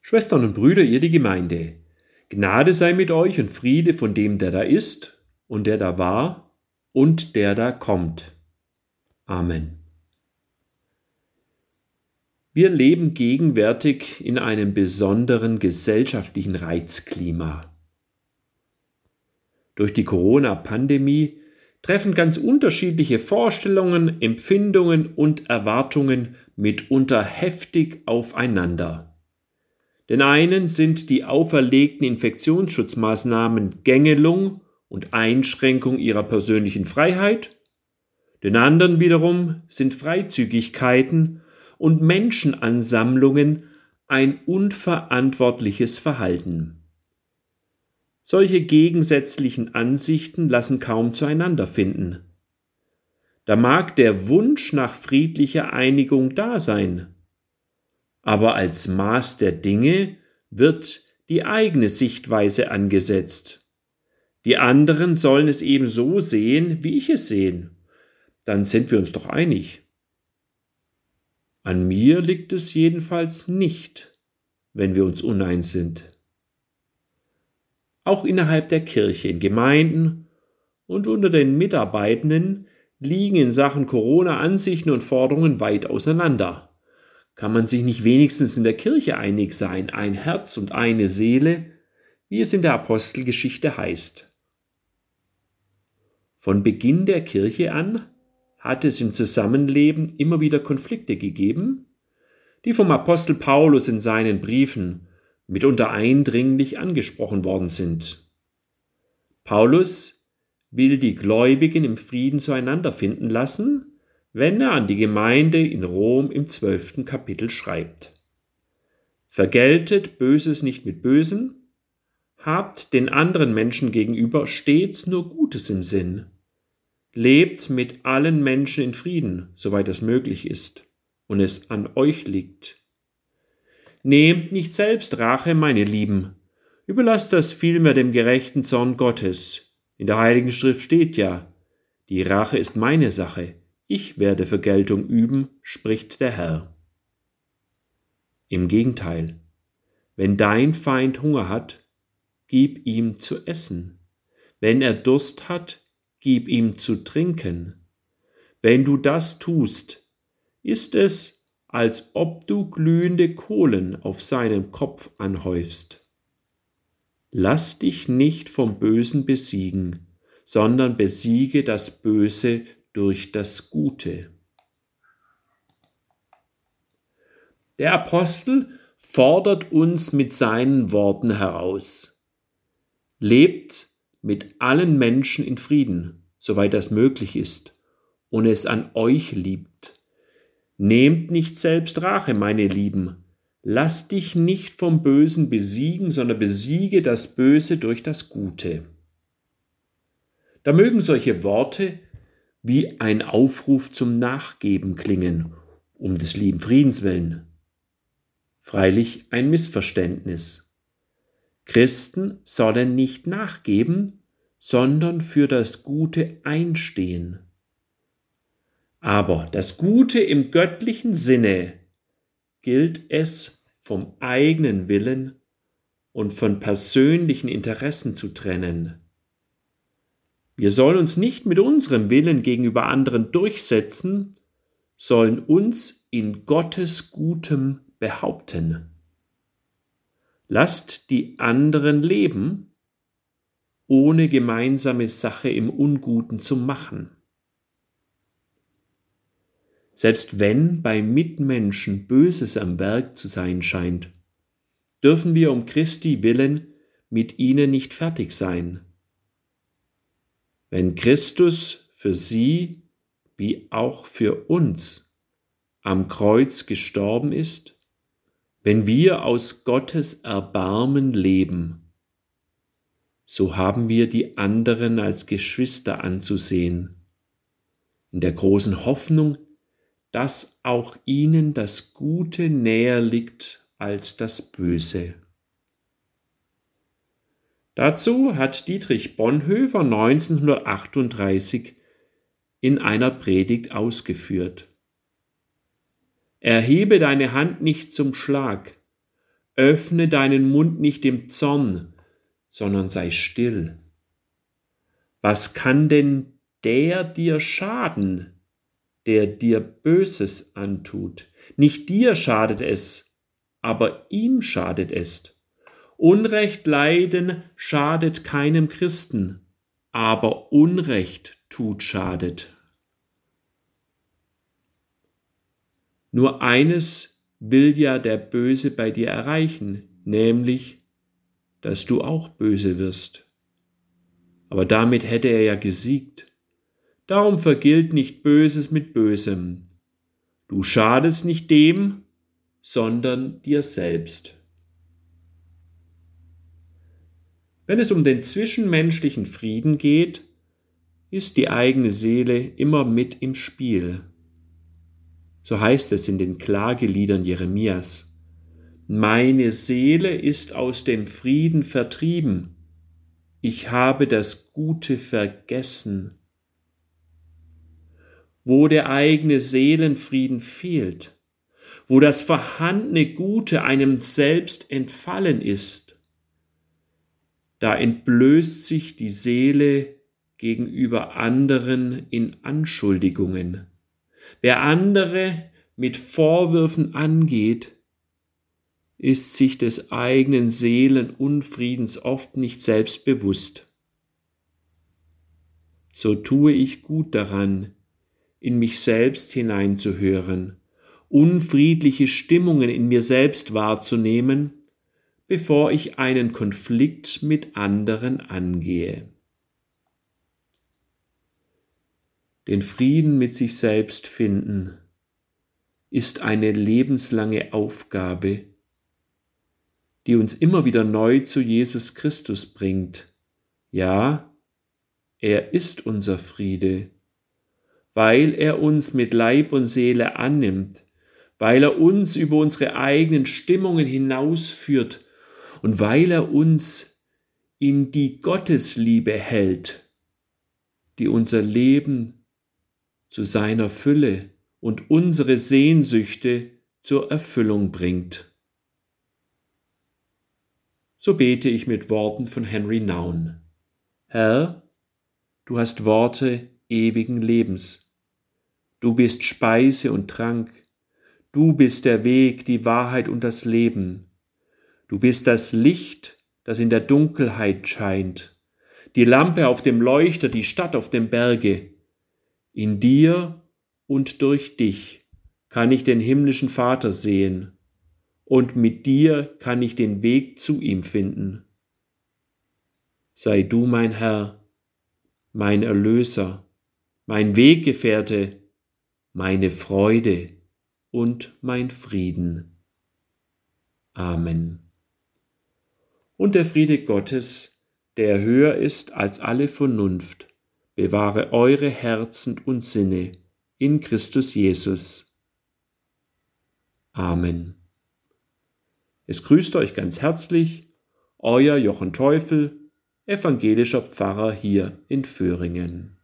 Schwestern und Brüder, ihr die Gemeinde, Gnade sei mit euch und Friede von dem, der da ist und der da war und der da kommt. Amen. Wir leben gegenwärtig in einem besonderen gesellschaftlichen Reizklima. Durch die Corona-Pandemie treffen ganz unterschiedliche Vorstellungen, Empfindungen und Erwartungen mitunter heftig aufeinander. Den einen sind die auferlegten Infektionsschutzmaßnahmen Gängelung und Einschränkung ihrer persönlichen Freiheit, den anderen wiederum sind Freizügigkeiten und Menschenansammlungen ein unverantwortliches Verhalten. Solche gegensätzlichen Ansichten lassen kaum zueinander finden. Da mag der Wunsch nach friedlicher Einigung da sein, aber als Maß der Dinge wird die eigene Sichtweise angesetzt. Die anderen sollen es eben so sehen, wie ich es sehen. Dann sind wir uns doch einig. An mir liegt es jedenfalls nicht, wenn wir uns uneins sind auch innerhalb der Kirche, in Gemeinden und unter den Mitarbeitenden liegen in Sachen Corona Ansichten und Forderungen weit auseinander. Kann man sich nicht wenigstens in der Kirche einig sein, ein Herz und eine Seele, wie es in der Apostelgeschichte heißt? Von Beginn der Kirche an hat es im Zusammenleben immer wieder Konflikte gegeben, die vom Apostel Paulus in seinen Briefen mitunter eindringlich angesprochen worden sind. Paulus will die Gläubigen im Frieden zueinander finden lassen, wenn er an die Gemeinde in Rom im zwölften Kapitel schreibt. Vergeltet Böses nicht mit Bösen, habt den anderen Menschen gegenüber stets nur Gutes im Sinn, lebt mit allen Menschen in Frieden, soweit das möglich ist und es an euch liegt. Nehmt nicht selbst Rache, meine Lieben, überlasst das vielmehr dem gerechten Zorn Gottes. In der Heiligen Schrift steht ja, die Rache ist meine Sache, ich werde Vergeltung üben, spricht der Herr. Im Gegenteil, wenn dein Feind Hunger hat, gib ihm zu essen. Wenn er Durst hat, gib ihm zu trinken. Wenn du das tust, ist es, als ob du glühende Kohlen auf seinem Kopf anhäufst. Lass dich nicht vom Bösen besiegen, sondern besiege das Böse durch das Gute. Der Apostel fordert uns mit seinen Worten heraus. Lebt mit allen Menschen in Frieden, soweit das möglich ist, und es an euch liebt Nehmt nicht selbst Rache, meine Lieben. Lass dich nicht vom Bösen besiegen, sondern besiege das Böse durch das Gute. Da mögen solche Worte wie ein Aufruf zum Nachgeben klingen, um des lieben Friedens willen. Freilich ein Missverständnis. Christen sollen nicht nachgeben, sondern für das Gute einstehen. Aber das Gute im göttlichen Sinne gilt es vom eigenen Willen und von persönlichen Interessen zu trennen. Wir sollen uns nicht mit unserem Willen gegenüber anderen durchsetzen, sollen uns in Gottes Gutem behaupten. Lasst die anderen leben, ohne gemeinsame Sache im Unguten zu machen. Selbst wenn bei Mitmenschen Böses am Werk zu sein scheint, dürfen wir um Christi willen mit ihnen nicht fertig sein. Wenn Christus für sie wie auch für uns am Kreuz gestorben ist, wenn wir aus Gottes Erbarmen leben, so haben wir die anderen als Geschwister anzusehen, in der großen Hoffnung, dass auch ihnen das Gute näher liegt als das Böse. Dazu hat Dietrich Bonhoeffer 1938 in einer Predigt ausgeführt. Erhebe deine Hand nicht zum Schlag, öffne deinen Mund nicht im Zorn, sondern sei still. Was kann denn der dir schaden, der dir Böses antut? Nicht dir schadet es, aber ihm schadet es. Unrecht leiden schadet keinem Christen, aber Unrecht tut schadet. Nur eines will ja der Böse bei dir erreichen, nämlich, dass du auch böse wirst. Aber damit hätte er ja gesiegt. Darum vergilt nicht Böses mit Bösem. Du schadest nicht dem, sondern dir selbst. Wenn es um den zwischenmenschlichen Frieden geht, ist die eigene Seele immer mit im Spiel. So heißt es in den Klageliedern Jeremias. Meine Seele ist aus dem Frieden vertrieben. Ich habe das Gute vergessen. Wo der eigene Seelenfrieden fehlt, wo das vorhandene Gute einem selbst entfallen ist, da entblößt sich die Seele gegenüber anderen in Anschuldigungen. Wer andere mit Vorwürfen angeht, ist sich des eigenen Seelenunfriedens oft nicht selbst bewusst. So tue ich gut daran, in mich selbst hineinzuhören, unfriedliche Stimmungen in mir selbst wahrzunehmen, bevor ich einen Konflikt mit anderen angehe. den Frieden mit sich selbst finden, ist eine lebenslange Aufgabe, die uns immer wieder neu zu Jesus Christus bringt. Ja, er ist unser Friede, weil er uns mit Leib und Seele annimmt, weil er uns über unsere eigenen Stimmungen hinausführt und weil er uns in die Gottesliebe hält, die unser Leben zu seiner Fülle und unsere Sehnsüchte zur Erfüllung bringt. So bete ich mit Worten von Henry Naun. Herr, du hast Worte ewigen Lebens. Du bist Speise und Trank. Du bist der Weg, die Wahrheit und das Leben. Du bist das Licht, das in der Dunkelheit scheint, die Lampe auf dem Leuchter, die Stadt auf dem Berge. In dir und durch dich kann ich den himmlischen Vater sehen, und mit dir kann ich den Weg zu ihm finden. Sei du mein Herr, mein Erlöser, mein Weggefährte, meine Freude und mein Frieden. Amen. Und der Friede Gottes, der höher ist als alle Vernunft, bewahre eure Herzen und Sinne in Christus Jesus. Amen. Es grüßt euch ganz herzlich euer Jochen Teufel, evangelischer Pfarrer hier in Föhringen.